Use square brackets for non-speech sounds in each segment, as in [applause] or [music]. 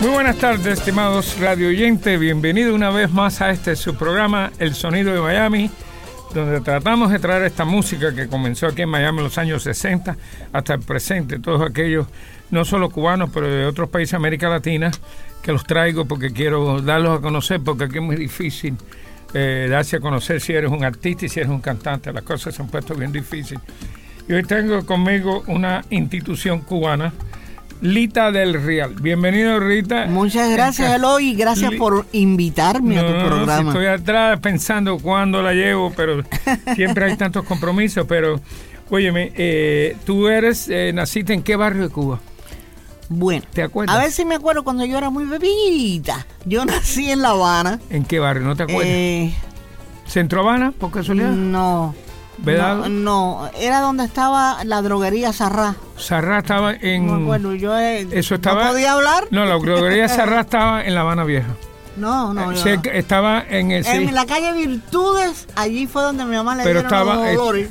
Muy buenas tardes, estimados radio oyentes. Bienvenido una vez más a este su programa El Sonido de Miami, donde tratamos de traer esta música que comenzó aquí en Miami en los años 60 hasta el presente. Todos aquellos, no solo cubanos, pero de otros países de América Latina, que los traigo porque quiero darlos a conocer, porque aquí es muy difícil eh, darse a conocer si eres un artista y si eres un cantante. Las cosas se han puesto bien difíciles. Y hoy tengo conmigo una institución cubana Lita del Real. Bienvenido, Rita. Muchas gracias, Eloy, y gracias por invitarme a tu programa. estoy atrás pensando cuándo la llevo, pero [laughs] siempre hay tantos compromisos. Pero, óyeme, eh, tú eres, eh, naciste en qué barrio de Cuba? Bueno, ¿te acuerdas? A ver si me acuerdo cuando yo era muy bebita. Yo [laughs] nací en La Habana. ¿En qué barrio? ¿No te acuerdas? Eh, ¿Centro Habana, por casualidad? No. No, no, era donde estaba la droguería Sarrá. Sarrá estaba en. No acuerdo, yo. Eh, Eso estaba. ¿No podía hablar? No, la droguería Sarrá [laughs] estaba en La Habana Vieja. No, no, no. estaba en el. En la calle Virtudes, allí fue donde mi mamá le Pero estaba, los dolores.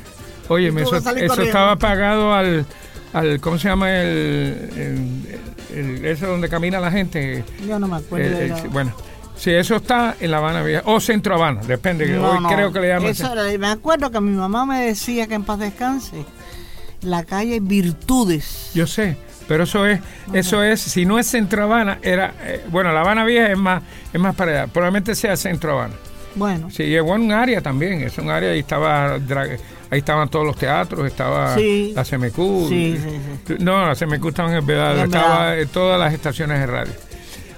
oye, eso, eso estaba pagado al, al. ¿Cómo se llama? El, el, ese donde camina la gente. Yo no me acuerdo. bueno. Sí, eso está en La Habana Vieja, o Centro Habana, depende, hoy creo que le llaman. Eso, me acuerdo que mi mamá me decía que en paz descanse, la calle Virtudes. Yo sé, pero eso es, eso es, si no es Centro Habana, era, eh, bueno, La Habana Vieja es más, es más para allá, probablemente sea Centro Habana. Bueno. Sí, en un área también, es un área, ahí estaba, ahí estaban todos los teatros, estaba la CMQ. Sí, sí, sí. No, la CMQ estaba en el Vedado, estaba en todas las estaciones de radio.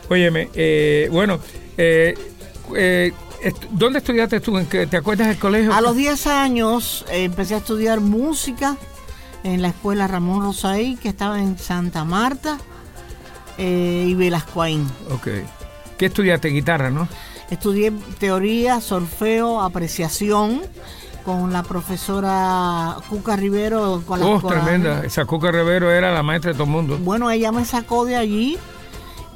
Óyeme, eh, bueno, eh, eh, ¿Dónde estudiaste tú? ¿En ¿Te acuerdas del colegio? A los 10 años eh, empecé a estudiar música en la escuela Ramón Rosaí, que estaba en Santa Marta y Velascoaín. Ok. ¿Qué estudiaste? Guitarra, ¿no? Estudié teoría, solfeo, apreciación con la profesora Cuca Rivero. Con oh, tremenda. Esa Cuca Rivero era la maestra de todo el mundo. Bueno, ella me sacó de allí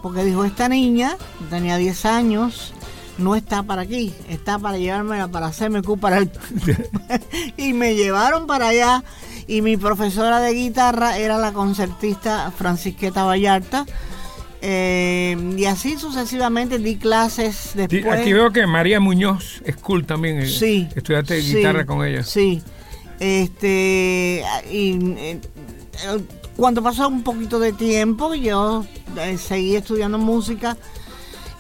porque dijo, esta niña tenía 10 años, no está para aquí, está para llevarme para hacerme para el... [laughs] y me llevaron para allá y mi profesora de guitarra era la concertista Francisqueta Vallarta. Eh, y así sucesivamente di clases después. Aquí veo que María Muñoz School también. Eh, sí. Estudiaste guitarra con ella. Sí. Este, y, eh, cuando pasó un poquito de tiempo, yo eh, seguí estudiando música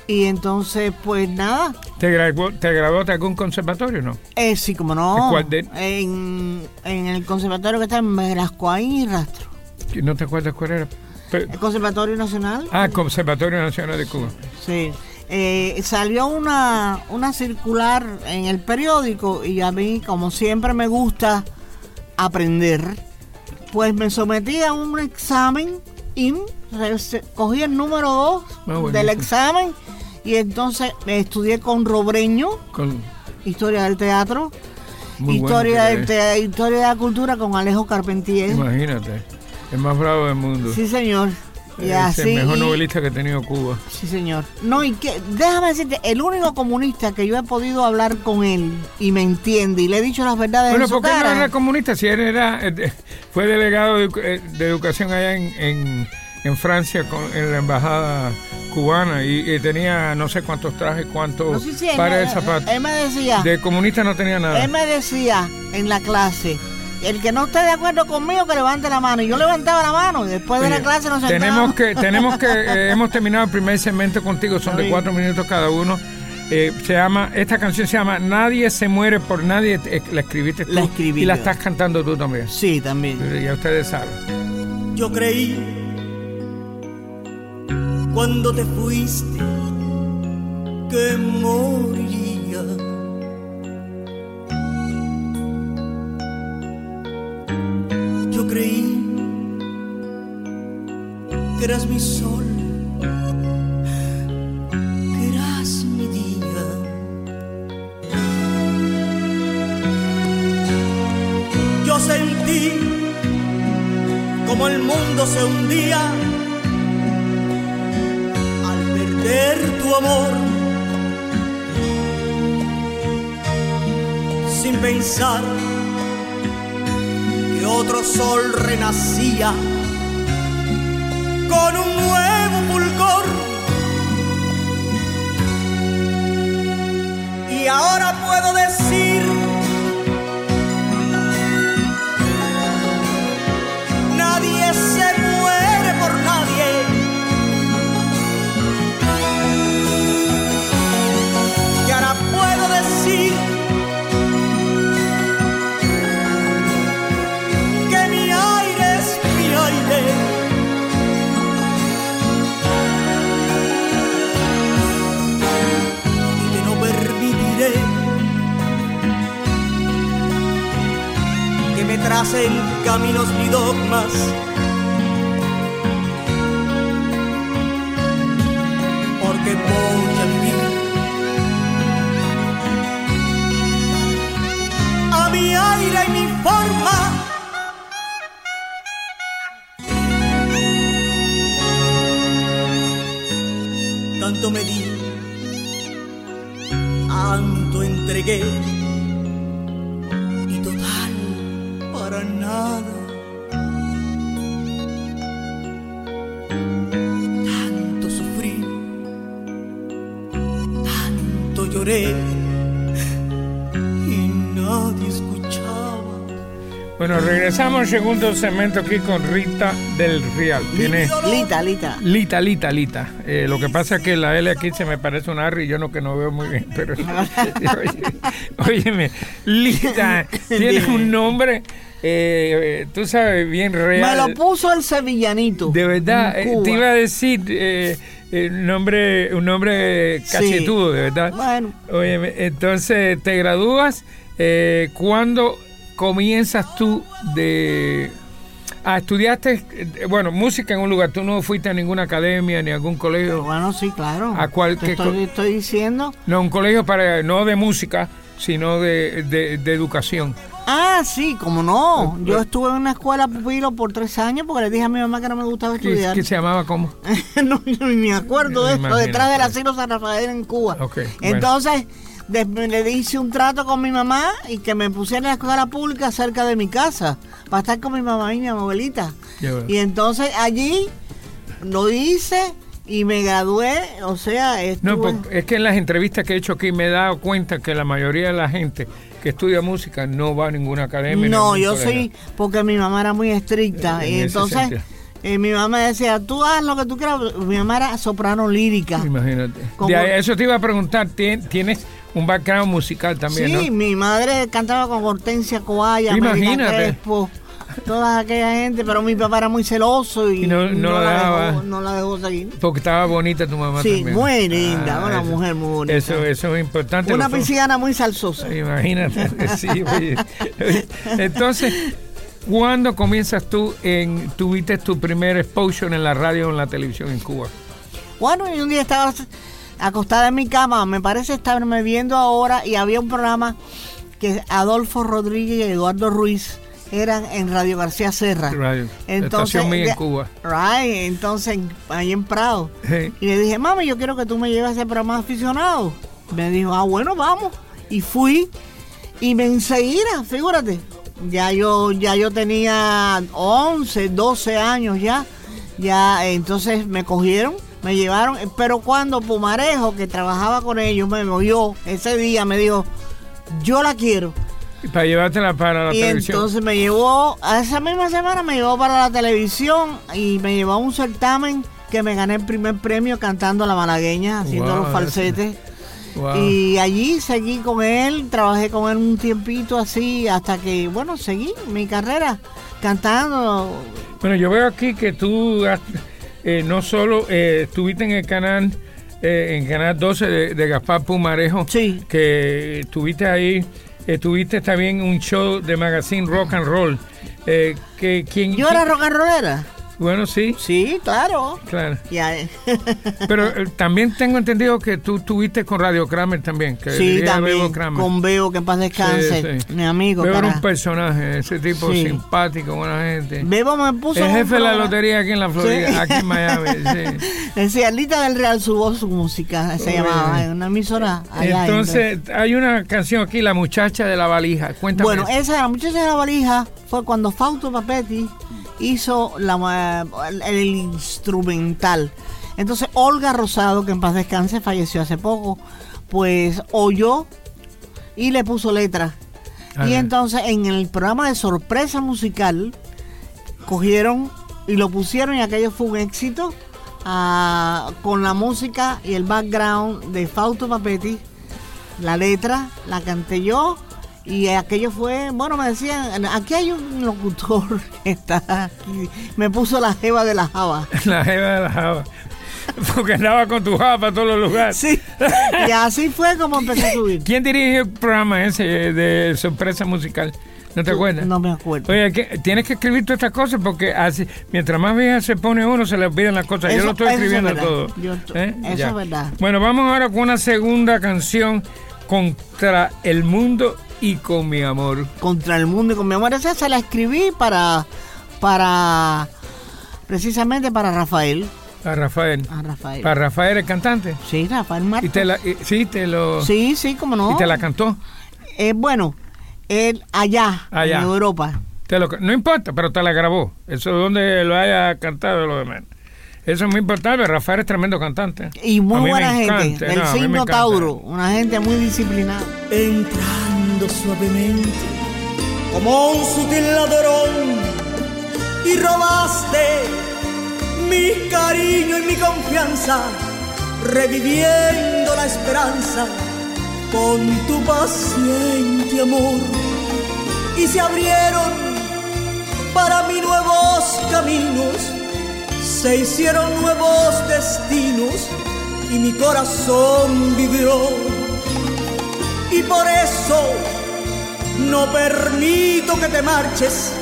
y entonces, pues nada. ¿Te, graduó, ¿Te graduaste algún conservatorio no? Eh, sí, como no. ¿Cuál de? En, en el conservatorio que está en Velascoaín y Rastro. ¿No te acuerdas cuál era? El Conservatorio Nacional. Ah, Conservatorio Nacional de Cuba. Sí. Eh, salió una, una circular en el periódico y a mí, como siempre me gusta aprender, pues me sometí a un examen y cogí el número 2 ah, del examen y entonces estudié con Robreño, con... historia del teatro, historia, del historia de la cultura con Alejo Carpentier. Imagínate, el más bravo del mundo. Sí, señor. Es el mejor novelista que ha tenido Cuba. Sí, señor. No, y que, déjame decirte, el único comunista que yo he podido hablar con él y me entiende y le he dicho las verdades bueno, en su ¿por qué no era comunista? Si él era, eh, fue delegado de, eh, educación allá en en Francia con, en la embajada cubana y, tenía no sé cuántos trajes, cuántos pares de zapatos. Él me decía. De comunista no tenía nada. Él me decía en la clase. El que no esté de acuerdo conmigo que levante la mano. Y yo levantaba la mano y después de la clase nos Tenemos que, tenemos que, [laughs] eh, hemos terminado el primer segmento contigo, son de cuatro minutos cada uno. Eh, se llama, esta canción se llama Nadie se muere por nadie. Eh, la escribiste tú. La escribí. Y la estás cantando tú también. Sí, también. Ya ustedes saben. Yo creí cuando te fuiste que moriría. Creí que eras mi sol, que eras mi día. Yo sentí como el mundo se hundía al perder tu amor. Sin pensar otro sol renacía con un nuevo fulgor. Y ahora puedo decir, tracen caminos ni dogmas. Lloré y nadie escuchaba. Bueno, regresamos al segundo segmento aquí con Rita del Real. Tiene Lita, Lita. Lita, Lita, Lita. Eh, lo que pasa es que la L aquí se me parece un R y yo no que no veo muy bien, pero [laughs] [laughs] oye, óyeme, Lita, [laughs] tiene Dime. un nombre, eh, eh, tú sabes, bien real. Me lo puso el sevillanito. De verdad, eh, te iba a decir un nombre, un nombre cachetudo, de verdad. Bueno. Entonces te gradúas. Eh, ¿Cuándo comienzas tú de Ah, estudiaste, eh, bueno, música en un lugar. Tú no fuiste a ninguna academia ni a algún colegio. Bueno, sí, claro. ¿A cuál- Te estoy, diciendo. No, un colegio para no de música, sino de, de- de educación. Ah, sí, como no. Yo Eh, estuve en una escuela pupilo por tres años porque le dije a mi mamá que no me gustaba ¿Qué, estudiar. qué se llamaba cómo? [laughs] no, yo ni me acuerdo de esto, detrás del asilo San Rafael en Cuba. Ok, bueno. Entonces, le hice un trato con mi mamá y que me pusiera en la escuela pública cerca de mi casa, para estar con mi mamá y mi abuelita. Y entonces allí lo hice y me gradué, o sea, No, estuve... porque es que en las entrevistas que he hecho aquí me he dado cuenta que la mayoría de la gente que estudia música no va a ninguna academia. No, yo sí, porque mi mamá era muy estricta. En y entonces eh, mi mamá decía, tú haz lo que tú quieras. Mi mamá era soprano lírica. Imagínate. Como- De eso te iba a preguntar, ¿tien- ¿tienes un background musical también, Sí, no? mi madre cantaba con Hortensia Coaya, Imagínate. Crespo, toda aquella gente, pero mi papá era muy celoso y, Y no- no la la dejaba. dejó, no la dejó seguir. Porque estaba bonita tu mamá Sí, también. muy linda, una eso- mujer muy bonita. Eso, eso es importante. Una pisciana muy salsosa. Imagínate, [laughs] sí, oye. Oye, Entonces, ¿cuándo comienzas tú en, tuviste tu primer exposure en la radio o en la televisión en Cuba? Bueno, y un día estaba acostada en mi cama, me parece estarme viendo ahora, y había un programa que Adolfo Rodríguez y Eduardo Ruiz eran en Radio García Serra. Radio, estación mía en Cuba. Right, entonces ahí en Prado. Y le dije, mami, yo quiero que tú me lleves a ese programa aficionado. Me dijo, ah, bueno, vamos. Y fui. Y me enseguida, figúrate. Ya yo, ya yo tenía 11, 12 años ya. Ya, entonces me cogieron, me llevaron. Pero cuando Pumarejo, que trabajaba con ellos, me oyó ese día, me dijo, yo la quiero. Para llevártela para la y televisión. entonces me llevó, a esa misma semana me llevó para la televisión y me llevó a un certamen que me gané el primer premio cantando la malagueña, haciendo Wow, los falsetes. Wow. Y allí seguí con él, trabajé con él un tiempito así, hasta que, bueno, seguí mi carrera cantando. Bueno, yo veo aquí que tú eh, no solo eh, estuviste en el canal, eh, en canal 12 de, de Gaspar Pumarejo, Sí. que estuviste ahí, estuviste también en un show de magazine rock and roll Eh, que, ¿quién, Yo era rock and rollera. Bueno, sí, Sí, claro. claro. Ya, [laughs] Pero eh, también tengo entendido que tú tuviste con Radio Kramer también. Que sí, también. Bebo Kramer. Con Bebo, que en paz descanse. Sí, sí. Mi amigo. Bebo era cara. un personaje, ese tipo Sí. simpático, buena gente. Bebo me puso. El jefe de la lotería aquí en la Florida, aquí en Miami. [laughs] sí. Decía, Lita del Real, su voz, su música, se Muy llamaba, en una emisora allá. Entonces, hay una canción aquí, La muchacha de la valija. Cuéntame. Bueno, esa, la muchacha de la valija, fue cuando Fausto Papetti hizo la, el, el instrumental. Entonces, Olga Rosado, que en paz descanse, falleció hace poco, pues oyó y le puso letra. Ajá. Y entonces, en el programa de sorpresa musical, cogieron y lo pusieron y aquello fue un éxito ah, con la música y el background de Fausto Papetti. La letra la canté yo y aquello fue, bueno, me decían, aquí hay un locutor [laughs] que está aquí. Me puso la jeva de la java. [laughs] La jeva de la java. Porque andaba con tu java para todos los lugares. Sí. Y así fue como empecé a subir. ¿Quién dirige el programa ese de sorpresa musical? ¿No te acuerdas? No me acuerdo. Oye, tienes que escribir todas estas cosas porque así, mientras más vieja se pone uno, se le olvidan las cosas. Yo lo estoy es escribiendo verdad. todo. Yo esto- ¿Eh? eso Ya. es verdad. Bueno, vamos ahora con una segunda canción contra el mundo y con mi amor. Contra el mundo y con mi amor. Esa se la escribí para, para, precisamente para Rafael. A Rafael. A Rafael. Para Rafael, el cantante. Sí, Rafael Martos. Y te la, y- sí, te lo, Sí, sí, como no. y te la cantó. Eh, bueno, él allá, Allá. en Europa. Te lo- no importa, pero te la grabó. Eso donde lo haya cantado lo demás. Eso es muy importante. Rafael es tremendo cantante. Y muy buena gente. encanta, Del no, signo. Tauro. Una gente muy disciplinada. Suavemente como un sutil ladrón y robaste mi cariño y mi confianza, reviviendo la esperanza con tu paciente amor. Y se abrieron para mí nuevos caminos, se hicieron nuevos destinos y mi corazón vibró y por eso no permito que te marches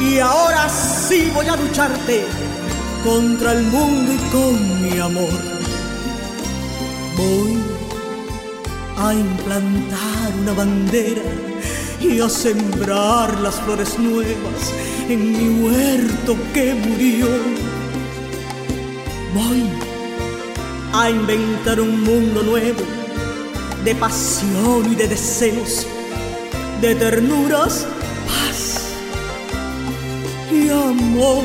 y ahora sí voy a lucharte contra el mundo y con mi amor. Voy a implantar una bandera y a sembrar las flores nuevas en mi huerto que murió. Voy a inventar un mundo nuevo de pasión y de deseos, de ternuras, paz y amor.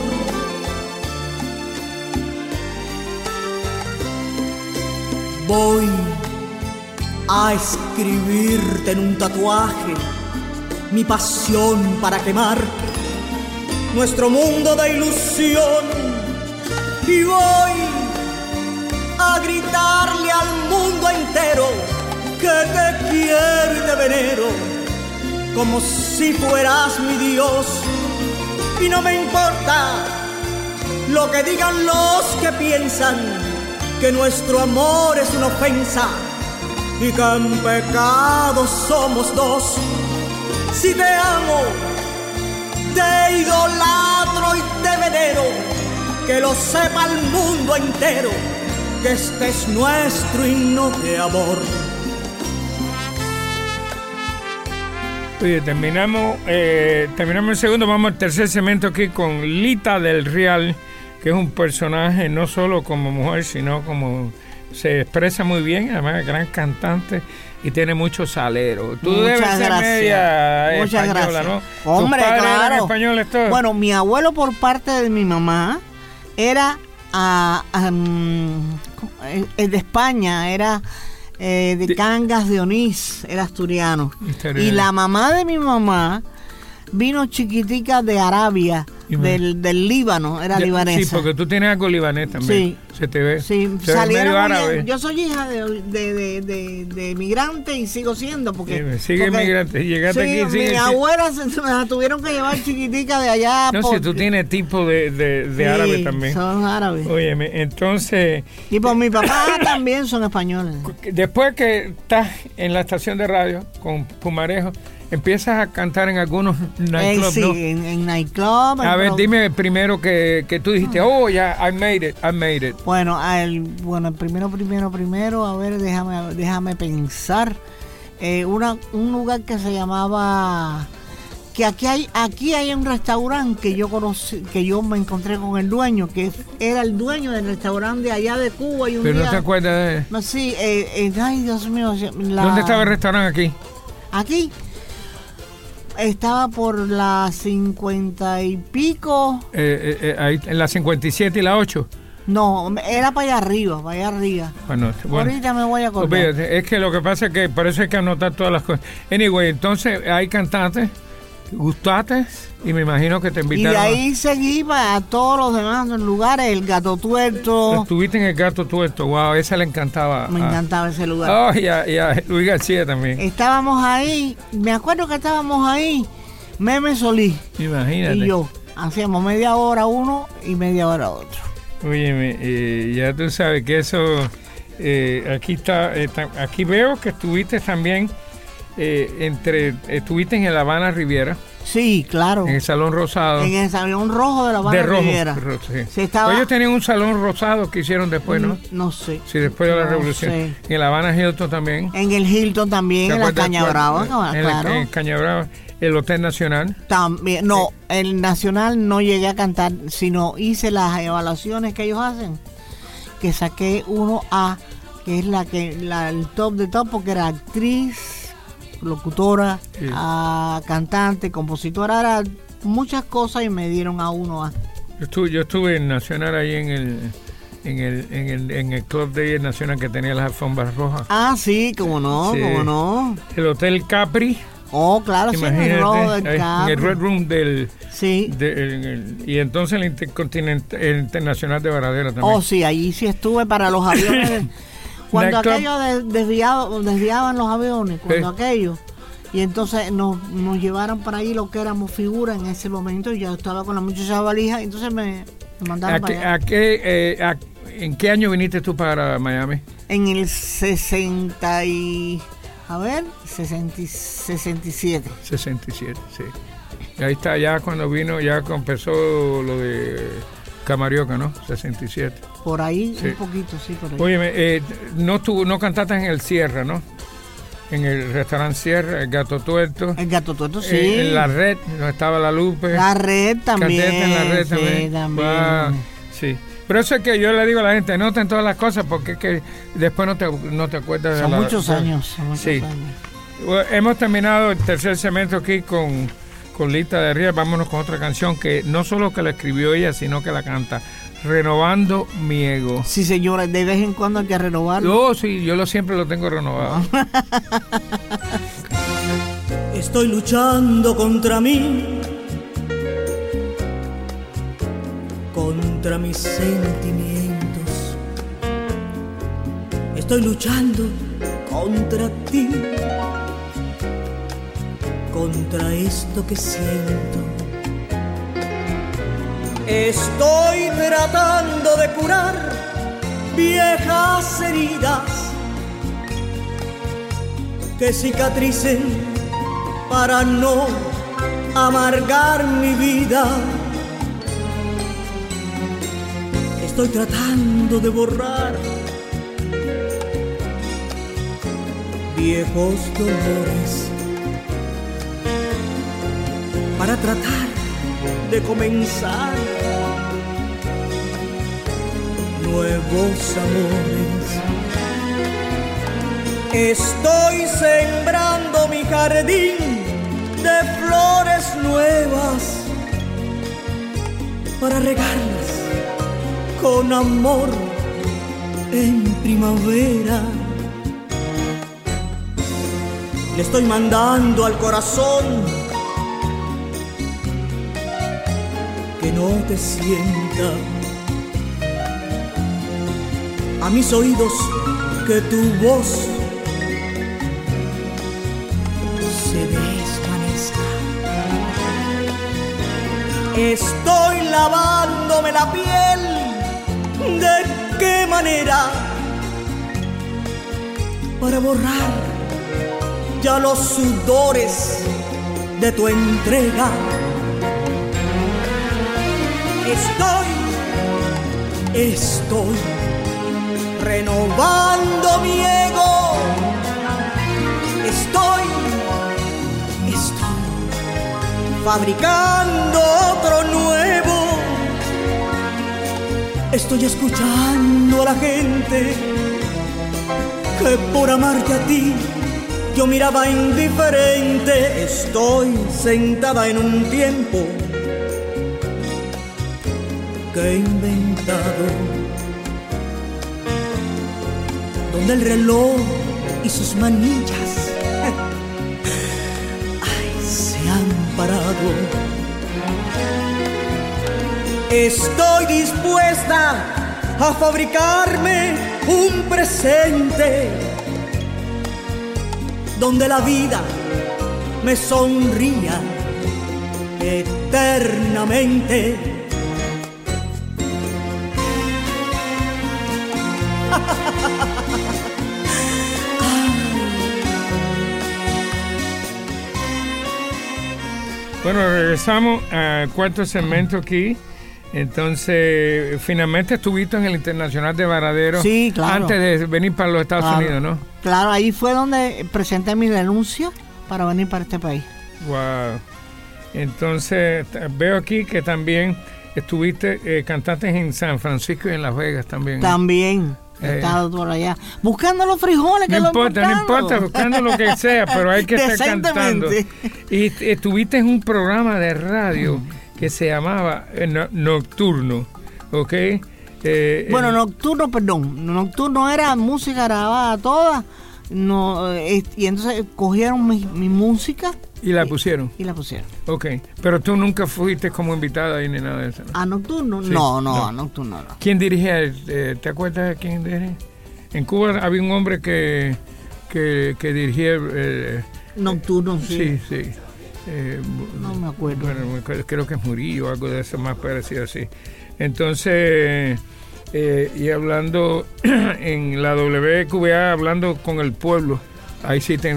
Voy a escribirte en un tatuaje mi pasión para quemar nuestro mundo de ilusión y voy a gritarle al mundo entero que te quiero venero como si fueras mi Dios y no me importa lo que digan los que piensan que nuestro amor es una ofensa y que en pecado somos dos si te amo te idolatro y te venero que lo sepa el mundo entero que este es nuestro himno de amor. Oye, terminamos, eh, terminamos el segundo, vamos al tercer segmento aquí con Lita del Real, que es un personaje no solo como mujer, sino como se expresa muy bien, además es gran cantante y tiene mucho salero. Tú Muchas debes ser gracias. media Muchas española, gracias. ¿no? Hombre, ¿Tus padres eran claro. españoles todos? Bueno, mi abuelo por parte de mi mamá era eh, de España, era eh, de Cangas de Onís, era asturiano. Asturiano. Y la mamá de mi mamá vino chiquitica de Arabia, del, del Líbano, era libanesa. Sí, porque tú tienes algo libanés también. Sí. Se te ve. Sí, Se medio árabe. Yo soy hija de, de, de, de- de migrante y sigo siendo porque Sí, sigue porque- migrante. Llegaste sí, aquí, sigue- mi abuela se, se me la tuvieron que llevar chiquitica de allá. No, por- si tú tienes tipo de, árabe también. Son árabes. Óyeme, entonces, Y por mi papá [coughs] también son españoles. después que estás en la estación de radio con Pumarejo, empiezas a cantar en algunos Eh, nightclubs, sí, ¿no? en, en nightclub. A ver, dime primero que, que tú dijiste, oh, ya, I made it, I made it. Bueno, el, bueno, primero, primero, primero, a ver, déjame, déjame pensar. Eh, una, un lugar que se llamaba que aquí hay aquí hay un restaurante que yo conocí que yo me encontré con el dueño que era el dueño del restaurante de allá de Cuba y un Pero día no te acuerdas de... no sí eh, eh, ay Dios mío la- ¿Dónde estaba el restaurante aquí? aquí estaba por las cincuenta y pico Eh, eh, eh, ahí, en la 57 y la 8. no era para allá arriba para allá arriba Bueno, bueno. ahorita me voy a acordar es que lo que pasa es que por eso hay que anotar todas las cosas. Anyway, entonces hay cantantes, gustaste y me imagino que te Y invitaron. de a- ahí seguí a todos los demás lugares, el gato tuerto. Estuviste en el gato tuerto, wow, esa le encantaba. Me encantaba ese lugar. Oh, y a, y a Luis García también. Estábamos ahí, me acuerdo que estábamos ahí, Meme Solís Imagínate. y yo. Hacíamos media hora uno y media hora otro. Óyeme, eh, ya tú sabes que eso, eh, aquí está, eh, aquí veo que estuviste también eh, entre, estuviste en el Habana Riviera, Sí, claro. en el Salón Rosado. En el salón rojo de la de Habana rojo. Riviera. ro- sí. Se estaba- Ellos tenían un salón rosado que hicieron después, ¿no? No sé. Sí, después de la No revolución. sé. En el Habana Hilton también. En el Hilton también, ¿Te en la Caña? Brava, En el- claro. En Caña Brava, el Hotel Nacional. También, no, el Nacional no llegué a cantar, sino hice las evaluaciones que ellos hacen, que saqué uno A, que es la que la, el top de top, porque era actriz, locutora, Sí. ah, cantante, compositora, era muchas cosas y me dieron a uno A. Yo estuve, yo estuve en Nacional ahí en el, en el, en el, en el Club de Nacional que tenía las alfombras rojas. Ah, sí, como no, Sí. como no. El Hotel Capri, Oh, claro, sí, en el imagínate, ahí, en Capri. el Red Room del... Sí. de- en el- y entonces el Intercontinental, el Internacional de Varadero también. Oh, sí, allí sí estuve para los aviones. [coughs] cuando Nightclub. aquello de- desviado, desviaban los aviones, cuando Sí. aquello. Y entonces nos, nos llevaron para allí lo que éramos figuras en ese momento. Y yo estaba con la muchacha valija, entonces me, me mandaron ¿A para qué- allá. a qué, eh, a- ¿En qué año viniste tú para Miami? En el 60 y... A ver, 60 y 67. 67, sí. Y ahí está, ya cuando vino, ya empezó lo de Camarioca, ¿no? 67. Por ahí, Sí. un poquito, sí, por ahí. Óyeme, eh, no, estuvo, no cantaste en el Sierra, ¿no? En el restaurante Sierra, el Gato Tuerto. el gato tuerto, sí. Eh, en la red, donde estaba la Lupe. La red también. En la red sí, también. también. Wow, sí. Pero eso es que yo le digo a la gente, noten todas las cosas porque es que después no te, no te acuerdas de Son la- muchos de- años. Son muchos Sí. años. Bueno, Hemos terminado el tercer segmento aquí con, con Lita de Ríos. Vámonos con otra canción que no solo que la escribió ella, sino que la canta. Renovando mi ego. Sí, señora, de vez en cuando hay que renovarlo. Yo sí, yo lo siempre lo tengo renovado. [laughs] Estoy luchando contra mí, contra mis sentimientos. Estoy luchando contra ti, contra esto que siento. Estoy tratando de curar viejas heridas que cicatricen para no amargar mi vida. Estoy tratando de borrar viejos dolores para tratar de comenzar nuevos amores. Estoy sembrando mi jardín de flores nuevas para regarlas con amor en primavera. Le estoy mandando al corazón no te sienta. A mis oídos que tu voz se desvanezca. Estoy lavándome la piel. ¿De qué manera? Para borrar ya los sudores de tu entrega. Estoy, estoy renovando mi ego. Estoy, estoy fabricando otro nuevo. Estoy escuchando a la gente que por amarte a ti yo miraba indiferente. Estoy sentada en un tiempo que he inventado, donde el reloj y sus manillas [laughs] ay, se han parado. Estoy dispuesta a fabricarme un presente donde la vida me sonría eternamente. Bueno, regresamos al cuarto segmento aquí. Entonces, finalmente estuviste en el Internacional de Varadero. Sí, claro. Antes de venir para los Estados Claro. Unidos, ¿no? Claro, ahí fue donde presenté mi denuncia para venir para este país. Wow. Entonces, veo aquí que también estuviste, eh, cantaste en San Francisco y en Las Vegas también. También he Eh. estado por allá buscando los frijoles que No importa, no importa, buscando lo que sea, pero hay que estar [laughs] cantando. Y estuviste en un programa de radio que se llamaba eh, No- Nocturno, ¿ok? Eh, Bueno, eh, nocturno, perdón. Nocturno era música grabada toda. No, eh, y entonces cogieron mi, mi música Y la pusieron, y la pusieron. ok. Pero tú nunca fuiste como invitada ahí ni nada de eso. ¿no? ¿A nocturno? Sí, no, no, no. a nocturno no. ¿Quién dirigía? eh, ¿Te acuerdas de quién dirigía? En Cuba había un hombre que, que, que dirigía... eh, Nocturno, sí. sí, sí. Eh, No me acuerdo. Bueno, me acuerdo, creo que es Murillo algo de eso más parecido así. Entonces, eh, y hablando [clears throat] en la WQA, hablando con el pueblo, ahí sí te...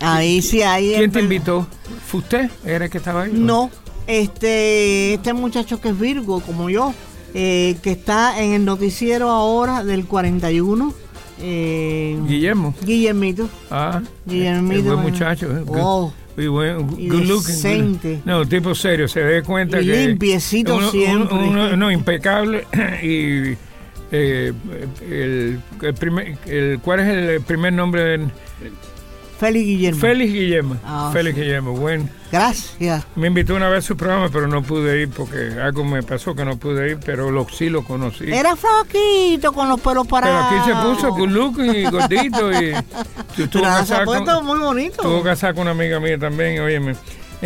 Ahí sí, ahí. ¿Quién te invitó? ¿Fue usted? ¿Era el que estaba ahí? No, este, este muchacho que es Virgo, como yo, eh, que está en el noticiero ahora del 41. Eh, Guillermo. Guillermito. Ah, Guillermito, buen bueno. muchacho. eh, Oh. y buen- Y good looking. No, tipo serio, se ve cuenta Y que... limpiecito uno- siempre. uno- uno- no, impecable [clears throat] y... eh, el, el primer, el, ¿Cuál es el primer nombre de Félix Guillermo. Félix Guillermo? Ah, Félix sí. Guillermo, bueno. Gracias. Me invitó una vez a su programa, pero no pude ir porque algo me pasó que no pude ir, pero lo, sí lo conocí. Era flaquito con los pelos pero parados. aquí se puso good looking y gordito y tu- [laughs] tuvo Pero se ha casado con, muy bonito. tuvo casado con una amiga mía también, óyeme.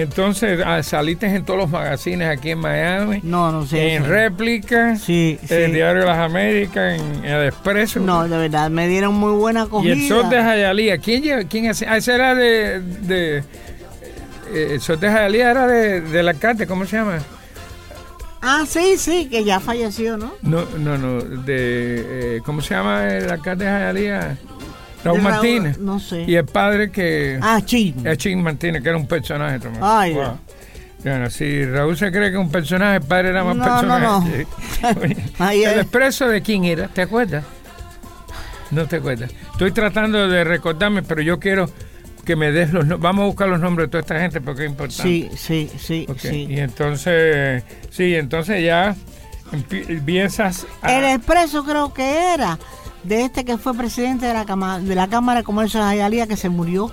Entonces, ah, saliste en todos los magazines aquí en Miami, No, no sé. en sí. Réplica, Sí, sí. el Diario de las Américas, en El Expreso. No, de verdad, me dieron muy buena y acogida. el Sol de Jayalía. ¿Quién, lleva- quién hace? Ah, ese era de... de eh, el Sol de Jayalía era de, del alcalde, ¿cómo se llama? Ah, sí, sí, que ya falleció, ¿no? No, no, no, de... eh, ¿Cómo se llama el alcalde de Jayalía? Raúl Martínez. no sé. Y el padre que... Ah, chin. Es Chin Martínez, que era un personaje también. Ay, Wow. Bueno, si Raúl se cree que un personaje, el padre era más No, personaje. no, no. [laughs] Sí. [laughs] Ay, ¿El expreso de quién era? ¿Te acuerdas? No te acuerdas. Estoy tratando de recordarme, pero yo quiero que me des los nombres. Vamos a buscar los nombres de toda esta gente porque es importante. Sí, sí, sí, Ok, sí. Y entonces, sí, entonces ya empie- empiezas a... El expreso creo que era de este que fue presidente de la, cama- de la Cámara de Comercio de Jayalía que se murió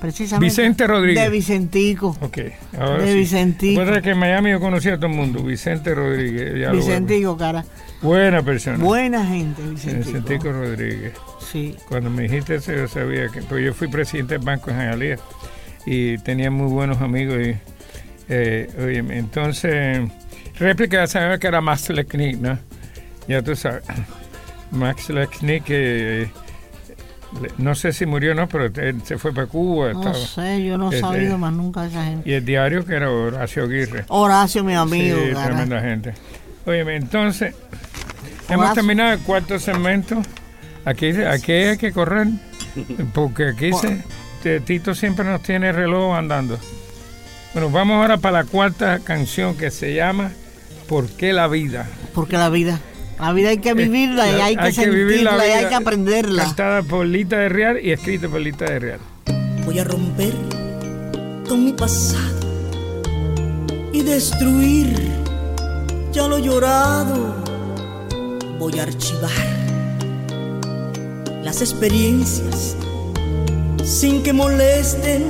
precisamente. Vicente Rodríguez. De Vicentico. Ok, ahora De sí. Vicentico. Recuerda que en Miami yo conocía a todo el mundo. Vicente Rodríguez. ya. Vicentico, cara. Buena persona. Buena gente, Vicentico. Vicentico Rodríguez. Sí. Cuando me dijiste eso, yo sabía que. Pues yo fui presidente del Banco en Jayalía y tenía muy buenos amigos. Y, eh, oye, entonces, réplica, sabía que era Lechnik, ¿no? Ya tú sabes. Max Lechnik, eh, le- no sé si murió o no, pero se fue para Cuba. No estaba. sé, yo no he sabido más nunca de esa gente. Y el diario que era Horacio Aguirre. Horacio, mi amigo, sí, cara. tremenda gente. Oye, entonces, hemos terminado el cuarto segmento. Aquí, aquí hay que correr, porque aquí se, Tito siempre nos tiene el reloj andando. Bueno, vamos ahora para la cuarta canción que se llama ¿Por qué la vida? Porque la vida. La vida hay que vivirla y hay que sentirla y hay que aprenderla. Cantada por Lita de Real y escrita por Lita de Real. Voy a romper con mi pasado y destruir ya lo llorado. Voy a archivar las experiencias sin que molesten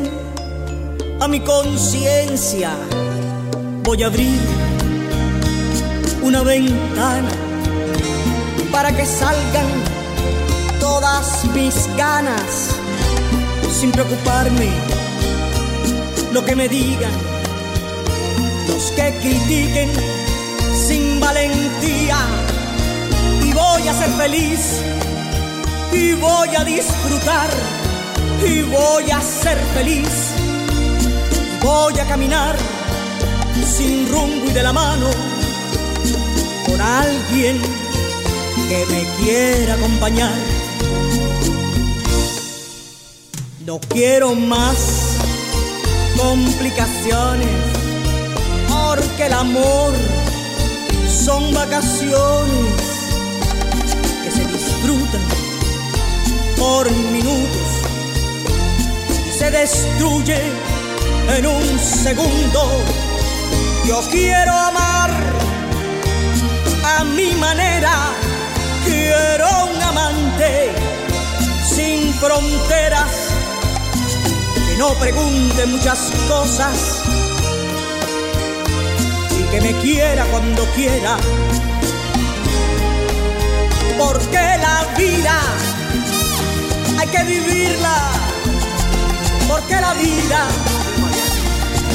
a mi conciencia. Voy a abrir una ventana para que salgan todas mis ganas sin preocuparme lo que me digan los que critiquen sin valentía y voy a ser feliz y voy a disfrutar y voy a ser feliz. Voy a caminar sin rumbo y de la mano con alguien que me quiera acompañar. No quiero más complicaciones porque el amor son vacaciones que se disfrutan por minutos y se destruye en un segundo. Yo quiero amar a mi manera, quiero un amante sin fronteras que no pregunte muchas cosas y que me quiera cuando quiera. Porque la vida hay que vivirla, porque la vida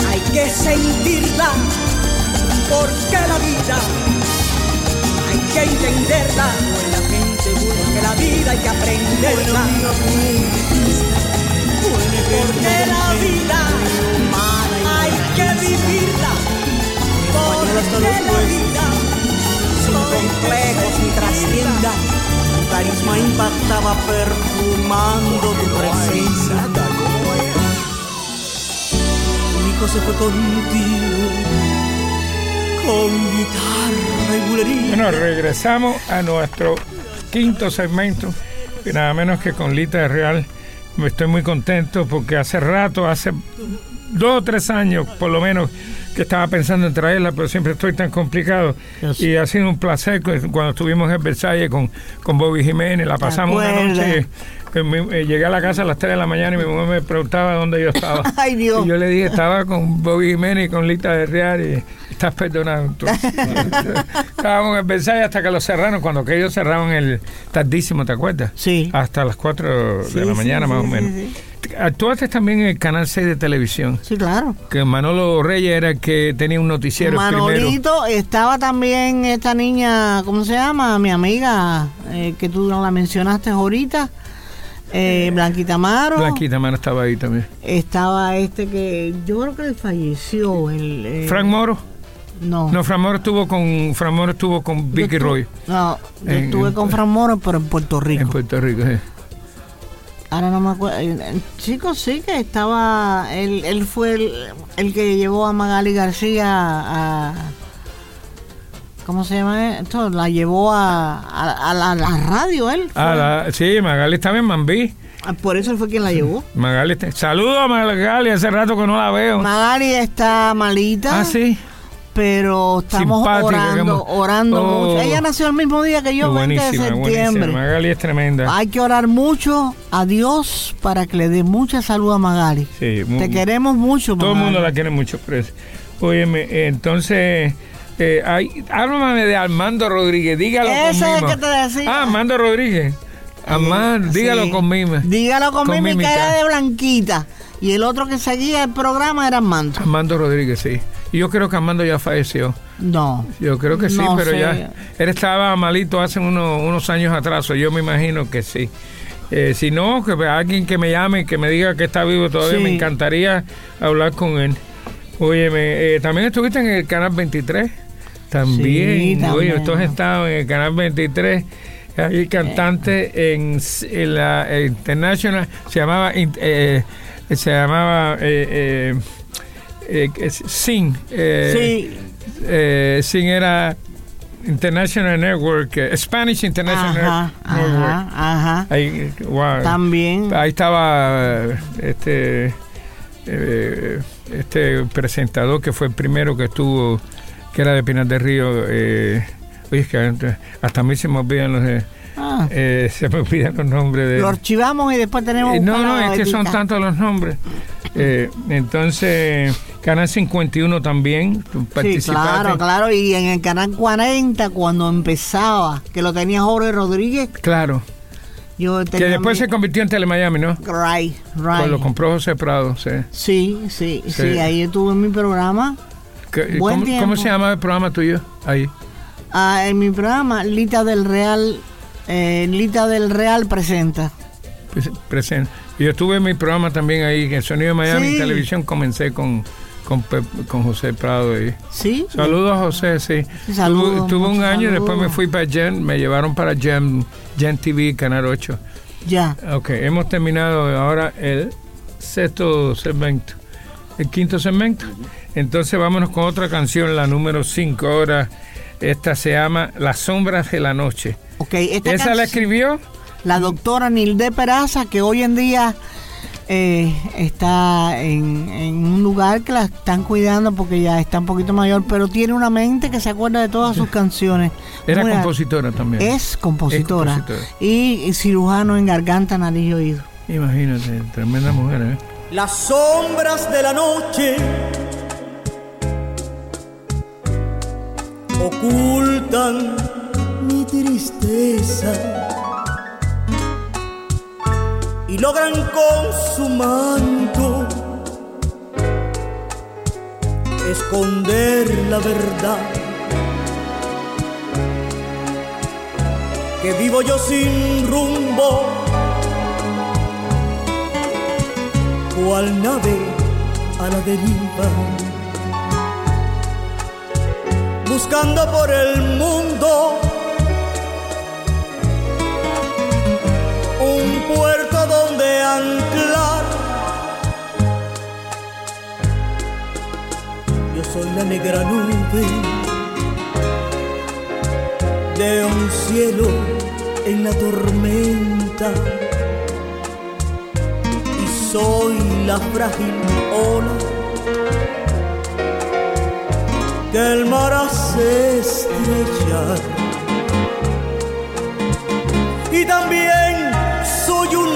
hay que sentirla, porque la vida que entenderla, buena gente, porque la vida hay que aprenderla, porque la vida hay que vivirla, porque la vida sin complejos ni trascienda carisma impactaba perfumando tu presencia. Tu hijo se fue contigo con guitarra. Bueno, regresamos a nuestro quinto segmento, y nada menos que con Lita de Real. Me estoy muy contento porque hace rato, hace dos o tres años por lo menos, que estaba pensando en traerla, pero siempre estoy tan complicado. Y ha sido un placer cuando estuvimos en Versalles con, con Bobby Jiménez, la pasamos una noche. Eh, llegué a la casa a las 3 de la mañana y mi mamá me preguntaba dónde yo estaba. [laughs] Ay, Dios. Y yo le dije, estaba con Bobby Jiménez y con Lita de Real y estás perdonado. [laughs] Estábamos en Versalles hasta que lo cerraron, cuando que ellos cerraron el tardísimo, ¿te acuerdas? Sí. Hasta las 4 de la mañana más o menos. Actuaste también en el Canal 6 de televisión. Sí, claro. Que Manolo Reyes era el que tenía un noticiero Manolito, primero. estaba también esta niña, ¿cómo se llama? Mi amiga, eh, que tú no la mencionaste ahorita. Eh, Blanquita Amaro. Blanquita Amaro estaba ahí también. Estaba este que yo creo que falleció. El, eh, Frank Moro. No. No, Fran Moro estuvo con, Fran Moro estuvo con Vicky Roy. No, yo En- estuve con Fran Moro, pero en Puerto Rico. En Puerto Rico, sí. Ahora no me acuerdo. Chicos, sí que estaba. Él, él fue el, el que llevó a Magali García a. ¿Cómo se llama esto? La llevó a, a, a la, a la radio, él. Ah, la- sí, Magali estaba en Mambí. Ah, Por eso él fue quien la llevó. Magali, te- saludos a Magali, hace rato que no la veo. Magali está malita. ah, sí. Pero estamos Simpática, orando, orando Oh. mucho. Ella nació el mismo día que yo, 20 de septiembre. Magali es tremenda. Hay que orar mucho a Dios para que le dé mucha salud a Magali. Sí, Te queremos mucho, Todo el mundo la quiere mucho, pero Óyeme, entonces, eh, hay, háblame de Armando Rodríguez, dígalo Ese es con el mima. que te decía. Ah, Armando Rodríguez. Armando, Sí. dígalo con mima. Dígalo con, Con mímica, mímica. era de Blanquita. Y el otro que seguía el programa era Armando. Armando Rodríguez, sí. Y yo creo que Armando ya falleció. No. Yo creo que sí, No pero sé. ya. Él estaba malito hace unos, unos años atrás, yo me imagino que sí. Eh, si no, que alguien que me llame y que me diga que está vivo todavía, Sí. me encantaría hablar con él. Óyeme, eh, también estuviste en el canal 23. También, Sí, también. oye, estos estaban en el canal 23. Hay cantante en, s- en la eh, International, se llamaba, in- eh, se llamaba eh, eh, eh, es Sing. eh, sí, eh, Sing era International Network, eh, Spanish International ajá, Network. ajá, ajá. Ahí, wow. También. Ahí estaba eh, este eh, este presentador que fue el primero que estuvo, que era de Pinar del Río. Eh, oye, es que hasta- a mí se me olvidan los de- Ah, eh, se me olvidan los nombres de lo archivamos y después tenemos. Eh, no, no, es que son tantos los nombres. Eh, entonces, Canal 51 también, tú Sí, participaste. claro, claro. Y en el canal 40, cuando empezaba, que lo tenía Jorge Rodríguez, Claro, yo que después mi- se convirtió en Telemiami, ¿no? Right, right. Pues lo compró José Prado, sí. Sí, sí, sí, Sí. ahí estuve en mi programa. ¿Qué- Buen ¿Cómo, cómo se llama el programa tuyo? Ahí. Ah, en mi programa, Lita del Real, eh, Lita del Real presenta. Pues, presente. Y yo estuve en mi programa también ahí, en Sonido de Miami Sí. en televisión, comencé con, con, con José Prado ahí. ¿Sí? Saludos José, sí. Saludos, Tuve, un año y después me fui para Gen, me llevaron para Gen, Gen TV, Canal 8. Ya. Ok, hemos terminado ahora el sexto segmento, el quinto segmento. Entonces vámonos con otra canción, la número 5 ahora. Esta se llama Las sombras de la noche. Ok, esta ¿Esa la escribió? la doctora Nilde Peraza, que hoy en día eh, está en, en un lugar que la están cuidando porque ya está un poquito mayor, pero tiene una mente que se acuerda de todas sus canciones. Era compositora también. Es compositora, Es compositora. Y, y cirujano en garganta, nariz y oído. Imagínate, tremenda mujer, ¿eh? Las sombras de la noche ocultan mi tristeza y logran con su manto esconder la verdad. Que vivo yo sin rumbo cual nave a la deriva, buscando por el mundo puerto donde anclar. Yo soy la negra nube de un cielo en la tormenta y soy la frágil ola que el mar hace estrellar. Y también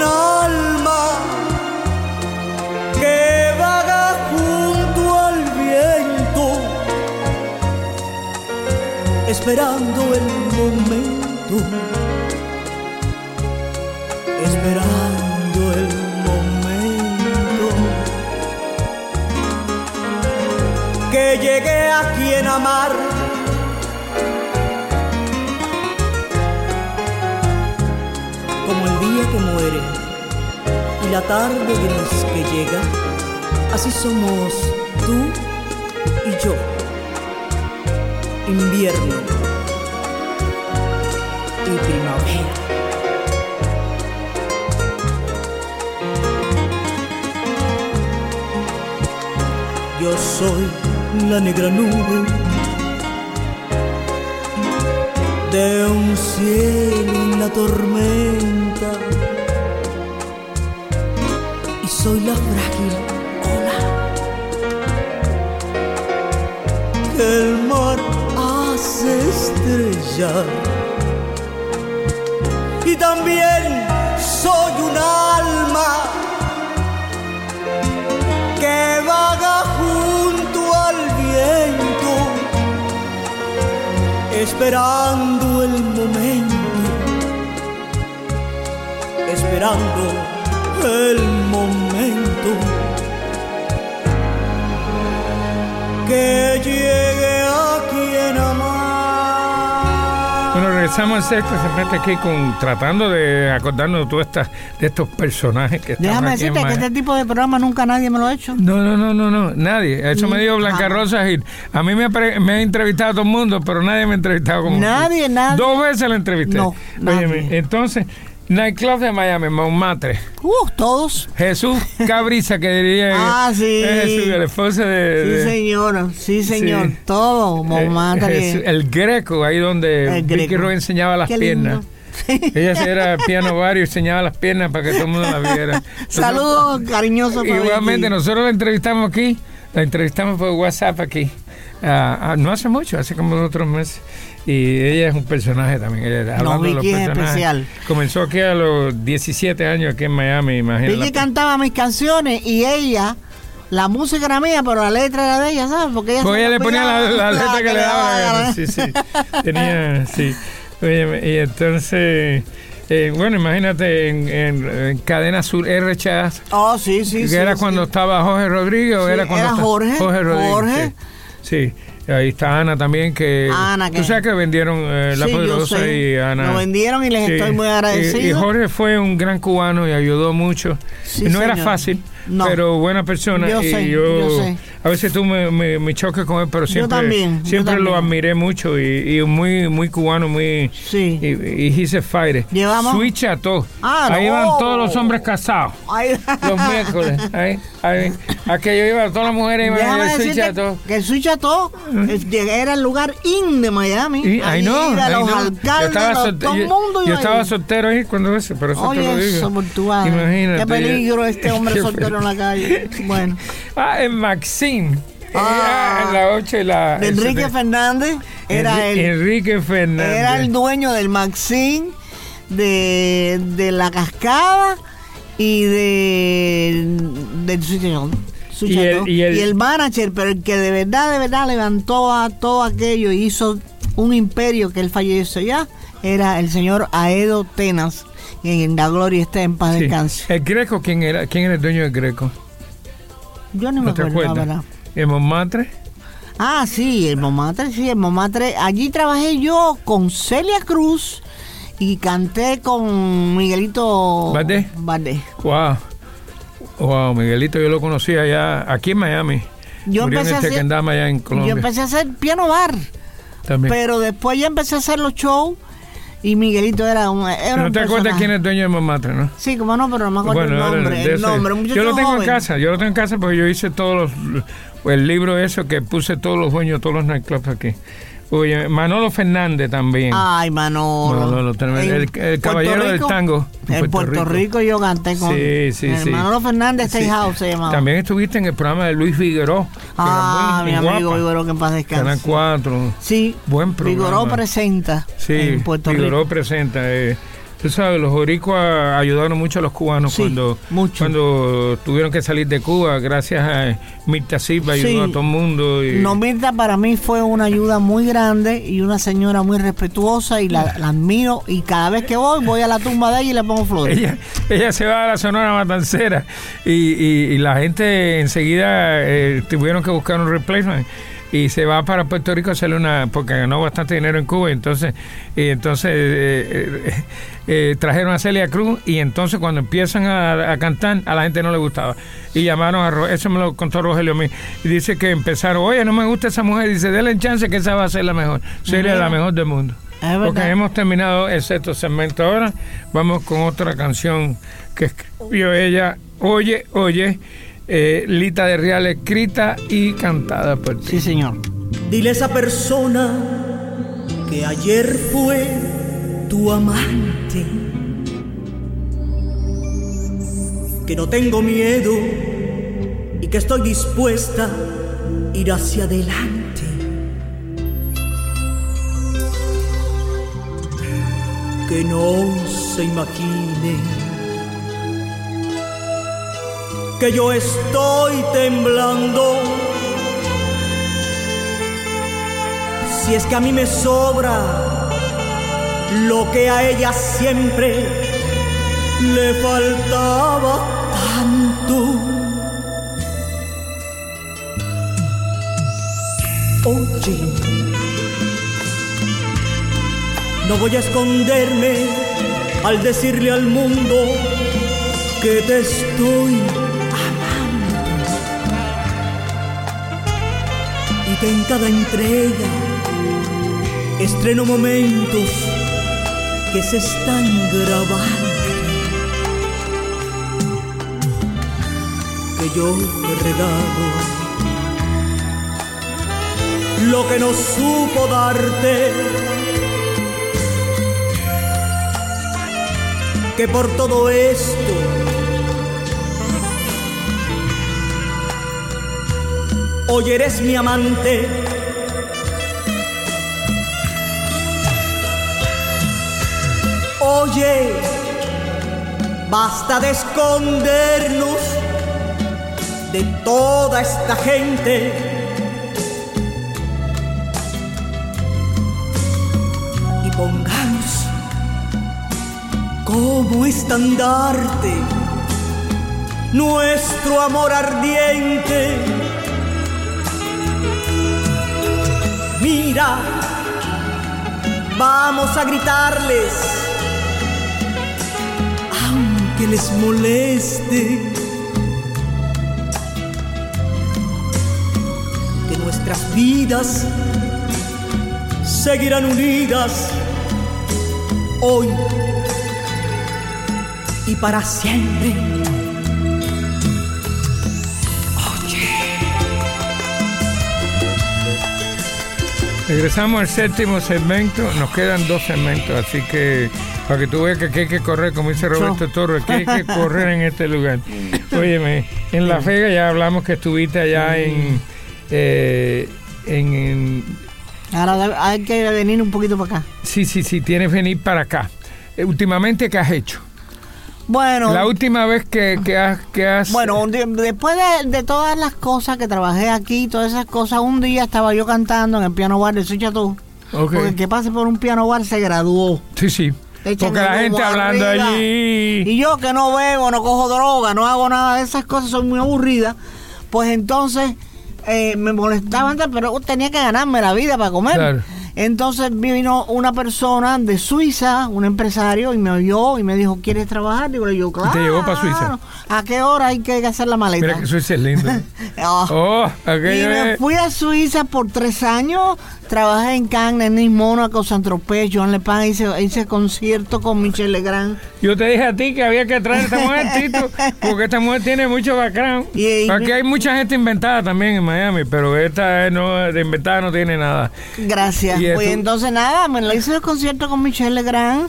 alma que vaga junto al viento, esperando el momento, esperando el momento que llegue a quien amar. Que muere y la tarde gris que llega, así somos tú y yo. Invierno y primavera. Yo soy la negra nube de un cielo en la tormenta soy la frágil ola. Que el mar hace estrellar y también soy un alma que vaga junto al viento, esperando el momento, esperando el momento que llegue a quien amar. Bueno, regresamos al sexto segmento aquí con tratando de acordarnos de todas estas de estos personajes que están Déjame aquí en decirte que este tipo de programa nunca nadie me lo ha hecho. No, no, no, no, no, nadie. Eso me dijo Blanca Jamás. Rosa Gil. A mí me ha, pre- me ha entrevistado todo el mundo, pero nadie me ha entrevistado como tú. Nadie, nadie. Dos veces la entrevisté. No, Óyeme, nadie. entonces, Nightclub de Miami, Montmartre. Uh, todos. Jesús Cabriza, que diría. [laughs] Ah, sí. Jesús, el esposo de. Sí, de- señor. Sí, señor. Sí. Todo. eh, Montmartre. Jesús- el Greco, ahí donde Vicky. Roy enseñaba las Qué piernas. lindo. Ella era piano vario y enseñaba las piernas para que todo el mundo la viera. [laughs] Saludos cariñosos Igualmente, nosotros la entrevistamos aquí, la entrevistamos por WhatsApp aquí. Ah, ah, no hace mucho, hace como otros meses. Y ella es un personaje también. Ella, No, hablando de los es especial. Comenzó aquí a los 17 años aquí en Miami, imagínate. Vicky cantaba mis canciones y ella, la música era mía, pero la letra era de ella, ¿sabes? Porque ella, Porque se ella le ponía la, la [laughs] olvidaba letra que le daba la. Sí, sí. [laughs] Tenía, sí. Oye, y entonces, eh, bueno, imagínate en, en- en Cadena Sur R Chas, Oh, sí, sí, que sí. era sí. cuando estaba Jorge Rodríguez o era cuando era Jorge, Jorge Rodríguez. Jorge. Sí. Ahí está Ana también que Ana, tú que- sabes que vendieron eh, la Sí, poderosa y Ana. Lo vendieron y les Sí. estoy muy agradecido. Y, Jorge fue un gran cubano y ayudó mucho. Sí, no era fácil, No. pero buena persona. Yo y sé, yo, yo sé. a veces tú me, me, me choques con él, pero siempre, también, yo siempre lo también. admiré mucho y, y muy muy cubano, muy Sí. y, y he's a fighter. Llevamos- Sweet Chateau. Ah, Ahí no. van todos los hombres casados. Ay, Los miércoles. Ahí, ahí. Aquello iba, todas las mujeres iban Déjame a Sweet decirte Chateau. que Switch Chateau eh, era el lugar in de Miami. Y, Ahí ay, no, los alcaldes, yo estaba, los- todo el yo- mundo yo iba estaba ahí. soltero ahí cuando eso, pero eso te lo Oye, digo. Imagínate. Qué peligro este hombre [laughs] Qué en la calle. [laughs] Bueno, Ah, en Maxine. Ah. En la 8 y la. de Enrique Fernández era Enri- el, Enrique Fernández. era el dueño del Maxine, de, de la cascada y de del. Switch Y el- y el- y el manager, pero el que de verdad, de verdad levantó a todo aquello y hizo un imperio que él falleció ya, era el señor Aedo Tenas. En la gloria esté en paz Sí. descanse. El Greco, ¿quién era? ¿Quién era el dueño del Greco? Yo ni me ¿No te acuerdo, la acuerdas? verdad. ¿El Montmartre? Ah, sí, el Momatre, sí, el Momatre. Allí trabajé yo con Celia Cruz y canté con Miguelito ¿Valdés? Valdés. Wow. Wow, Miguelito, yo lo conocía allá, aquí en Miami. Yo Murió empecé en a este hacer- que andaba allá en Yo Colombia. empecé a hacer piano bar, también. pero después ya empecé a hacer los shows y Miguelito era un. Era ¿No un te acuerdas quién es el dueño de Montmartre, no? Sí, como no, pero no me acuerdo el nombre. de El nombre, un yo lo tengo joven. en casa, yo lo tengo en casa porque yo hice todos los, el libro eso que puse todos los dueños, todos los nightclubs aquí. Oye, Manolo Fernández también. Ay, Manolo. Manolo, el- el caballero del tango, en En Puerto Puerto, Rico. Rico. yo canté con Sí, sí, el sí. Manolo Fernández Sí. Steakhouse se llamaba. También estuviste en el programa de Luis era Ah, mi amigo. Vigoró, que en paz descanse. Canal 4. Sí, Buen programa. Vigoró presenta Sí, en Puerto Figueroa Rico. presenta. eh, tú sabes, los boricuas ayudaron mucho a los cubanos Sí, cuando, mucho. cuando tuvieron que salir de Cuba. Gracias a Mirta Silva ayudó a todo el mundo. Y, No, Mirta para mí fue una ayuda muy grande y una señora muy respetuosa y la, la admiro y cada vez que voy voy a la tumba de ella y le pongo flores. ella, ella se va a la Sonora Matancera y, y- y la gente enseguida eh, tuvieron que buscar un replacement y se va para Puerto Rico a hacerle una porque ganó bastante dinero en Cuba y entonces y entonces eh, eh, eh, trajeron a Celia Cruz y entonces cuando empiezan a, a cantar a la gente no le gustaba. Y llamaron a eso me lo contó Rogelio mí y dice que empezaron oye no me gusta esa mujer dice denle chance que esa va a ser la mejor Celia la mejor del mundo porque hemos terminado el sexto segmento ahora. Vamos con otra canción que escribió ella, Oye, Oye, eh, Lita de Real, escrita y cantada por ti. Sí, señor. Dile a esa persona que ayer fue tu amante. Que no tengo miedo y que estoy dispuesta a ir hacia adelante. Que no se imagine que yo estoy temblando. Si es que a mí me sobra lo que a ella siempre le faltaba tanto. Oye, no voy a esconderme al decirle al mundo que te estoy constante en cada entrega. Estreno momentos que se están grabando. Que yo te regalo lo que no supo darte. Que por todo esto hoy eres mi amante. Oye, basta de escondernos de toda esta gente. Y pongamos como estandarte nuestro amor ardiente. Vamos a gritarles, aunque les moleste, que nuestras vidas seguirán unidas hoy y para siempre. Regresamos al séptimo segmento, nos quedan dos segmentos, así que para que tú veas que aquí hay que correr, como dice Roberto Torres, que hay que correr en este lugar. [laughs] Óyeme, en La Vega ya hablamos que estuviste allá en, eh, en, en- Ahora hay que venir un poquito para acá. Sí, sí, sí, tienes que venir para acá. Eh, últimamente, ¿qué has hecho? Bueno, La última vez que, que has... Que has bueno después de, de todas las cosas que trabajé aquí, todas esas cosas, un día estaba yo cantando en el piano bar de Suchatú. Ok. Porque el que pase por un piano bar se graduó. Sí, sí. Echan Porque la gente hablando allí... Y yo que no bebo, no cojo droga, no hago nada de esas cosas, soy muy aburrida. Pues entonces eh, me molestaba antes, pero tenía que ganarme la vida para comer. Claro. Entonces vino una persona de Suiza, un empresario, y me oyó y me dijo, ¿quieres trabajar? Digo yo, claro. te llevó pa' Suiza? ¿A qué hora hay que hacer la maleta? Mira que Suiza es lindo. Ah. [laughs] Oh, Y me fui a Suiza por tres años. Trabajé en Cannes, Nice, Mónaco, Saint-Tropez, Joan Lepin. Hice, hice concierto con Michel Legrand. Yo te dije a ti que había que traer a esta mujer, [laughs] Tito, porque esta mujer tiene mucho background. Y- Aquí hay mucha gente inventada también en Miami, pero esta no, de inventada no tiene nada. Gracias. Y Pues entonces nada, me lo hice el concierto con Michel Legrand.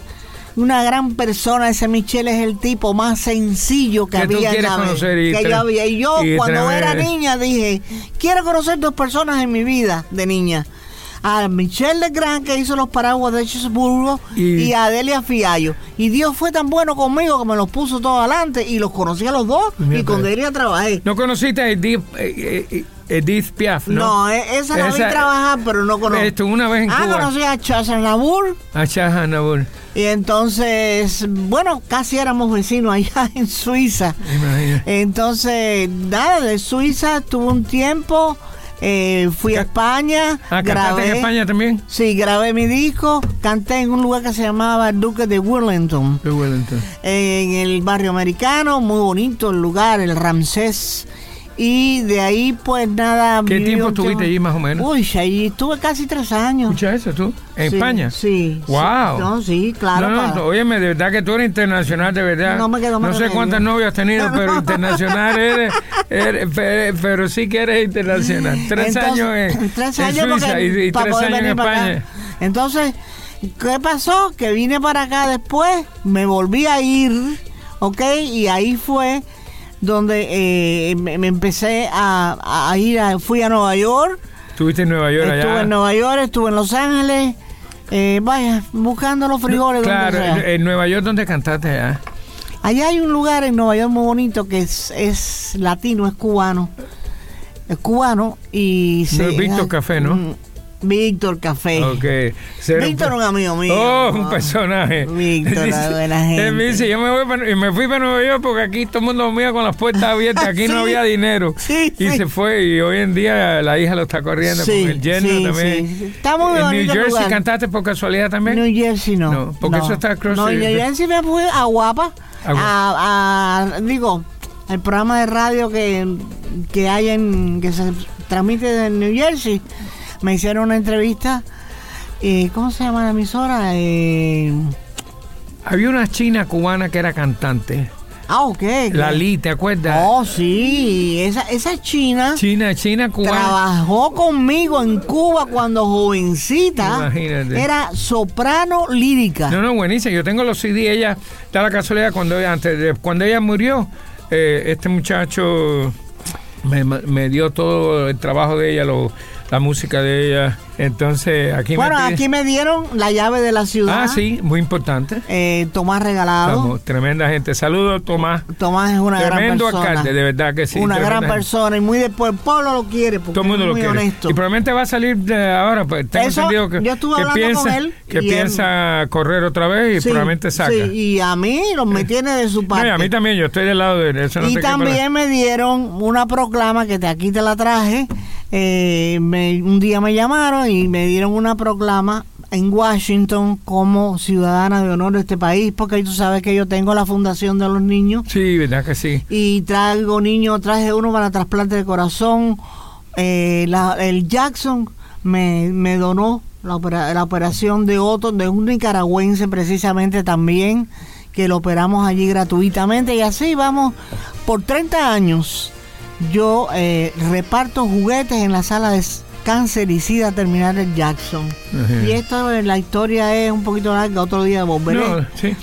Una gran persona, ese Michel es el tipo más sencillo que Que había en la conocer y que yo había. Y yo y cuando era niña dije, quiero conocer dos personas en mi vida de niña. A Michel Legrand que hizo los paraguas de Chesburgo Y- y, a Adelia Fiallo. Y Dios fue tan bueno conmigo que me los puso todos adelante y los conocí a los dos Mira, y con Delia trabajé. ¿No conociste a Edith, eh, eh, Edith Piaf, no? No, e- esa la vi trabajar, pero no conozco. Esto, una vez en ah, Cuba. conocí a Chazanabur. A Shah Nabur. Y entonces, bueno, casi éramos vecinos allá [laughs] en Suiza. Imagina. Entonces, nada, de Suiza estuve un tiempo, eh, fui a España, Ah, ¿cantaste grabé. en España también? Sí, grabé mi disco, canté en un lugar que se llamaba Duque de Wellington, De Wellington. en el barrio americano, muy bonito el lugar, el Ramsés. Y de ahí, pues nada. ¿Qué tiempo estuviste allí más o menos? Uy, allí estuve casi tres años. ¿Escucha eso tú? ¿En Sí, España? Sí. ¡Wow! sí. No, sí, claro. no, no, óyeme, de verdad que tú eres internacional, de verdad. No me quedo más sé remedio. cuántas novias has tenido, [laughs] pero internacional eres, eres- pe- pero sí que eres internacional. Tres Entonces, años en, [laughs] tres en años Suiza porque- y, y tres años en venir para acá. España. Entonces, ¿qué pasó? Que vine para acá después, me volví a ir, ¿ok? Y ahí fue donde eh, me, me empecé a, a ir, a- fui a Nueva York, Estuviste en Nueva York estuve allá. en Nueva York, estuve en Los Ángeles, eh, vaya, buscando los frijoles. donde Claro, en, en Nueva York, ¿dónde cantaste allá? Allá hay un lugar en Nueva York muy bonito que es, es latino, es cubano. Es cubano y No es Víctor Café, ¿no? Víctor Café. Ok. Ser Víctor, un amigo mío. Oh, un personaje. Víctor, [laughs] Dice- buena gente. Él me dice, yo me, voy para- y me fui para Nueva York porque aquí todo el mundo dormía con las puertas abiertas, aquí no [laughs] Sí. había dinero. [laughs] Sí, y sí. se fue y hoy en día la hija lo está corriendo con el sí, también. Está muy ¿En New Jersey lugar. cantaste por casualidad también? New Jersey no. No, porque eso está across No, New Jersey me fui a Guapa. A Guapa. A, a- digo, el programa de radio que, que hay en. que se transmite en New Jersey. Me hicieron una entrevista. eh, ¿Cómo se llama la emisora? Eh, Había una china cubana que era cantante. Ah, ok. Lali, ¿te acuerdas? Oh, sí. Esa, esa china China, China, cubana. trabajó conmigo en Cuba cuando jovencita. Imagínate. Era soprano lírica. No, no, buenísima. Yo tengo los CD. Ella, da la casualidad, cuando ella, antes cuando ella murió, eh, este muchacho me, me dio todo el trabajo de ella, lo- la música de ella. Entonces, aquí bueno, me aquí me dieron la llave de la ciudad. Ah, sí, muy importante. Eh, Tomás regalado. Estamos, tremenda gente. Saludos, Tomás. Tomás es una Tremendo gran persona. alcalde, de verdad que sí. Una gran gente. persona y muy después. El pueblo lo quiere porque Todo el mundo es lo quiere. honesto. Y probablemente va a salir de ahora, pues tengo Eso, entendido que, yo estuve que hablando piensa, con él que él- piensa correr otra vez y Sí, probablemente saca. sí, y a mí lo me [laughs] tiene de su No, parte. y a mí también, yo estoy del lado de él. Eso no y también me dieron una proclama que te, aquí te la traje. Eh, me- un día me llamaron y me dieron una proclama en Washington como ciudadana de honor de este país, porque tú sabes que yo tengo la Fundación de los Niños Sí, verdad que sí. y traigo niños, traje uno para trasplante de corazón. Eh, la- el Jackson me, me donó la, opera- la operación de otro, de un nicaragüense precisamente también, que lo operamos allí gratuitamente y así vamos por 30 años. Yo eh, reparto juguetes en la sala de cancericida terminal del Jackson. Ajá. Y esto, eh, la historia es un poquito larga, otro día volveré. No, sí.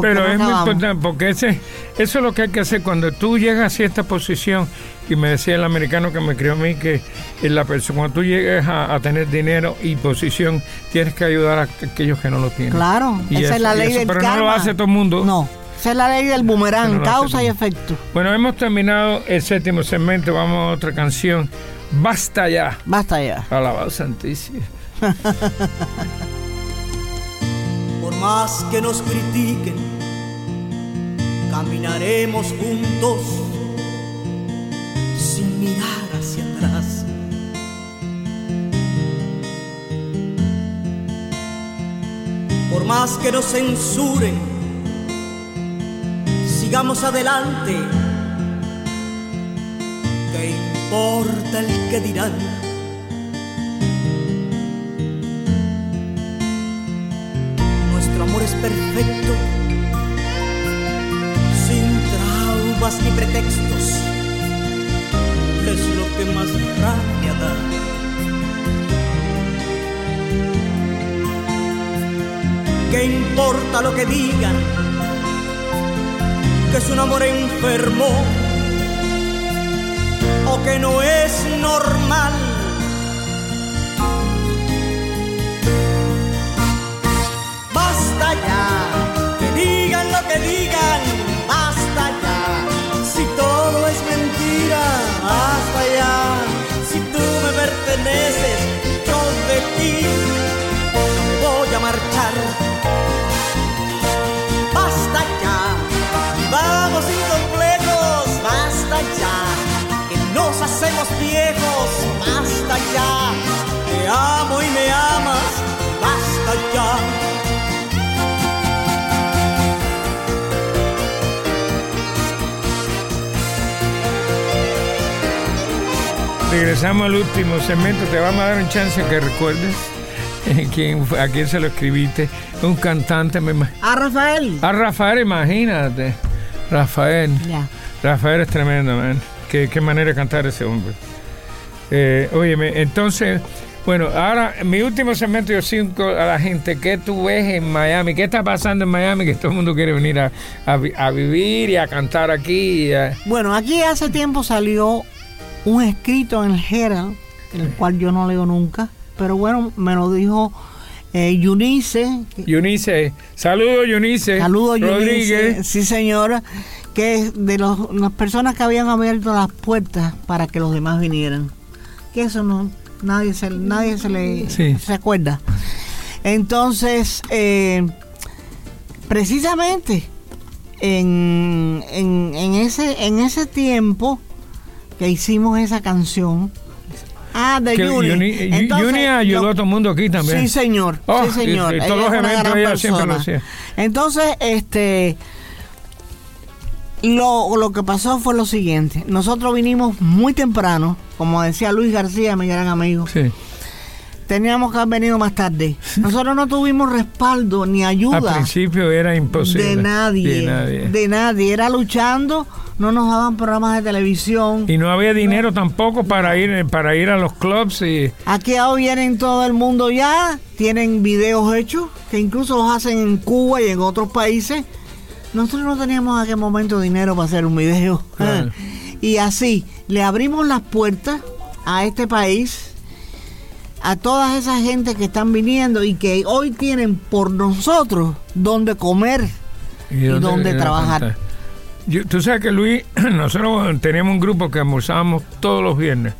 Pero no es muy importante porque ese, eso es lo que hay que hacer cuando tú llegas a cierta posición. Y me decía el americano que me crió a mí que en la persona, cuando tú llegues a, a tener dinero y posición, tienes que ayudar a aquellos que no lo tienen. Claro, Y esa eso- es la ley del Pero karma. no lo hace todo el mundo. No, esa es la ley del boomerang, no causa y efecto. Bueno, hemos terminado el séptimo segmento. Vamos a otra canción. Basta ya. Basta ya. Alabado Santísimo. [laughs] Por más que nos critiquen, caminaremos juntos sin mirar hacia atrás. Por más que nos censuren, sigamos adelante. ¿Qué importa el que dirán? Nuestro amor es perfecto, sin traumas ni pretextos. Es lo que más rabia da. ¿Qué importa lo que digan? Que es un amor enfermo o que no es normal. Basta ya, que digan lo que digan, Regresamos al último segmento. Te vamos a dar un chance que recuerdes eh, quién, a quién se lo escribiste. Un cantante. Me, A Rafael. a Rafael, imagínate. Rafael. Rafael es tremendo, man. Qué, qué manera de cantar ese hombre. Eh, óyeme, entonces, bueno, ahora mi último segmento yo cinco a la gente, ¿qué tú ves en Miami? ¿Qué está pasando en Miami? Que todo el mundo quiere venir a, a vi- a vivir y a cantar aquí. y a- Bueno, aquí hace tiempo salió un escrito en el Herald, el cual yo no leo nunca, pero bueno, me lo dijo eh, Eunice, que- Eunice, saludos. Eunice. Sí, señora. Que es de los- las personas que habían abierto las puertas para que los demás vinieran. Que eso no, nadie se, nadie se le Sí. se acuerda. Entonces, eh, precisamente en, en, en ese, en ese tiempo que hicimos esa canción. Ah, de Yu- Entonces, Yuni ayudó a todo el mundo aquí también. Sí, señor. Oh, sí, señor. y- y Ella todos los eventos siempre lo hacía. Entonces, este. Lo, lo que pasó fue lo siguiente. Nosotros vinimos muy temprano, como decía Luis García, mi gran amigo. Sí. teníamos que haber venido más tarde. Nosotros no tuvimos respaldo ni ayuda. Al principio era imposible. De nadie, De nadie. de nadie. Era luchando, no nos daban programas de televisión. Y no había dinero tampoco para ir para ir a los clubs y Aquí ahora vienen todo el mundo ya, tienen videos hechos, que incluso los hacen en Cuba y en otros países. Nosotros no teníamos en aquel momento dinero para hacer un video. [laughs] Claro. Y así, le abrimos las puertas a este país, a toda esa gente que están viniendo y que hoy tienen por nosotros donde comer y, donde trabajar. Yo- tú sabes que Luis, [clears throat] nosotros teníamos un grupo que almorzábamos todos los viernes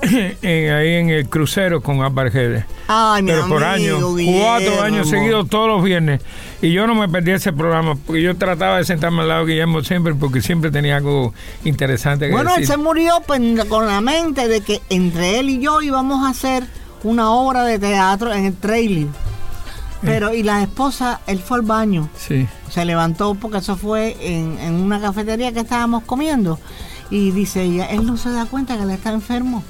[clears throat] en- ahí en el crucero con Albargedes. Ay, mi Pero por años, cuatro años seguidos todos los viernes. Y yo no me perdí ese programa porque yo trataba de sentarme al lado de Guillermo siempre porque siempre tenía algo interesante que Bueno, él se murió pues, con la mente de que entre él y yo íbamos a hacer una obra de teatro en el trailer. Pero, y la esposa, él fue al baño, Sí. se levantó porque eso fue en, en una cafetería que estábamos comiendo. Y dice ella, él no se da cuenta que él está enfermo.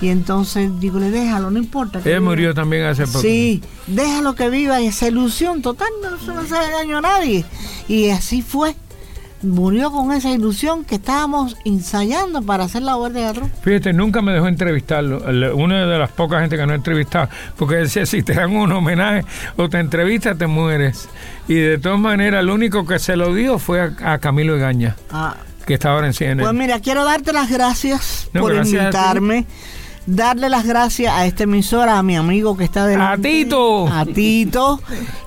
Y entonces digo, le déjalo, no importa. viva". murió también hace poco. Sí, déjalo que viva esa ilusión total, no, se no hace daño a nadie. Y así fue. Murió con esa ilusión que estábamos ensayando para hacer la obra de teatro. Fíjate, nunca me dejó entrevistarlo. Una de las pocas gente que no he entrevistado. Porque decía, si te dan un homenaje o te entrevistas, te mueres. Y de todas maneras, el único que se lo dio fue a, a Camilo Egaña, Ah, que está ahora en CNN. Pues mira, quiero darte las gracias No, por gracias invitarme. Darle las gracias a esta emisora, a mi amigo que está delante. ¡A Tito! A Tito.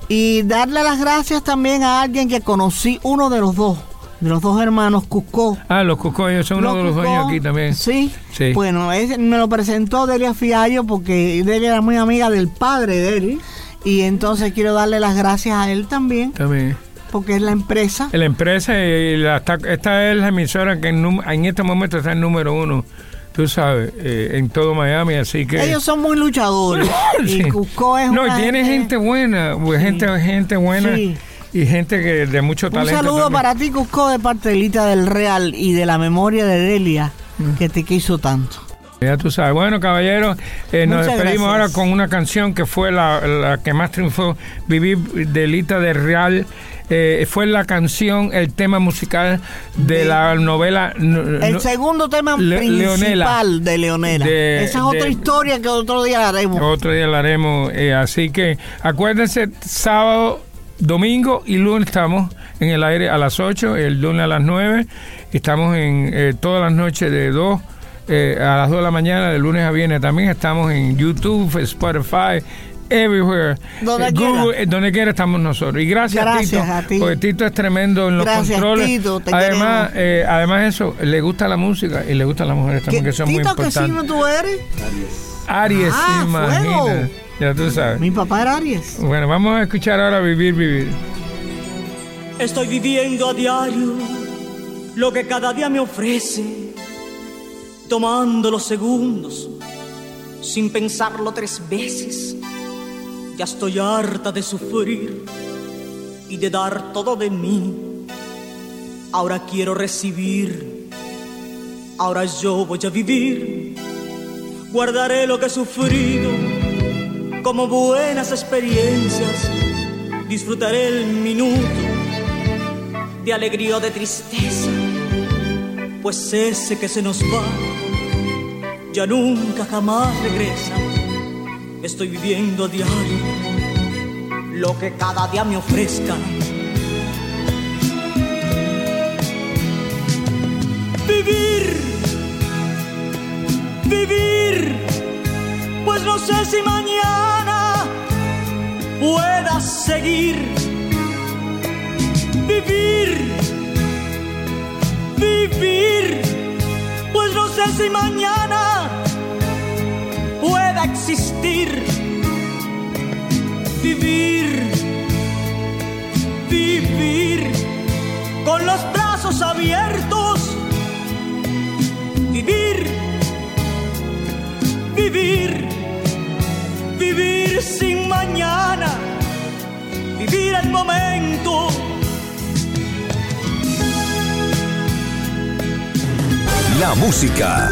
Y darle las gracias también a alguien que conocí, uno de los dos, de los dos hermanos, Cusco. Ah, los cucoyos son uno de los Cusco, dueños aquí también. Sí. Sí. Bueno, ese me lo presentó Delia Fiallo porque Delia era muy amiga del padre de él. Y entonces quiero darle las gracias a él también, También. porque es la empresa. La empresa, y la, esta es la emisora que en, en este momento está en número uno, tú sabes, eh, en todo Miami, así que... Ellos son muy luchadores. [laughs] Sí. Y Cusco es No, una tiene gente buena, gente, gente buena Sí. Y gente que de mucho Un talento. saludo también. para ti, Cusco, de parte de Lita del Real y de la memoria de Delia, Mm. que te quiso tanto. Ya tú sabes. Bueno, caballeros, eh, nos despedimos gracias. ahora con una canción que fue la, la que más triunfó, Vivir de Lita de Real. Eh, fue la canción, el tema musical de, De- la novela. no- El no- segundo tema Le- principal Leonela. de Leonela. De- Esa es otra de- historia que otro día la haremos. Otro día la haremos. eh, así que acuérdense, sábado, domingo y lunes estamos en el aire a las 8, el lunes a las 9. Estamos en eh, todas las noches de 2 eh, a las 2 de la mañana, de lunes a viernes. También estamos en YouTube, Spotify. Everywhere, Donde Eh, quiera. Google, eh, donde quiera estamos nosotros. Y gracias, Gracias Tito, a ti. porque Tito es tremendo en los Gracias, controles. Tito, te además, eh, además eso, le gusta la música y le gustan las mujeres también, ¿Qué- que son muy Tito, ¿qué importantes. signo tú eres? Aries, Ah, imagina. fuego. Ya tú sabes. Mi papá era Aries. Bueno, vamos a escuchar ahora Vivir, Vivir. Estoy viviendo a diario lo que cada día me ofrece, tomando los segundos sin pensarlo tres veces. Ya estoy harta de sufrir y de dar todo de mí. Ahora quiero recibir, ahora yo voy a vivir. Guardaré lo que he sufrido como buenas experiencias. Disfrutaré el minuto de alegría o de tristeza, pues ese que se nos va ya nunca jamás regresa. Estoy viviendo a diario lo que cada día me ofrezca. Vivir, vivir, pues no sé si mañana pueda seguir vivir, vivir, pues no sé si mañana existir. Vivir, vivir, con los brazos abiertos. Vivir, vivir, vivir sin mañana. Vivir el momento. La música,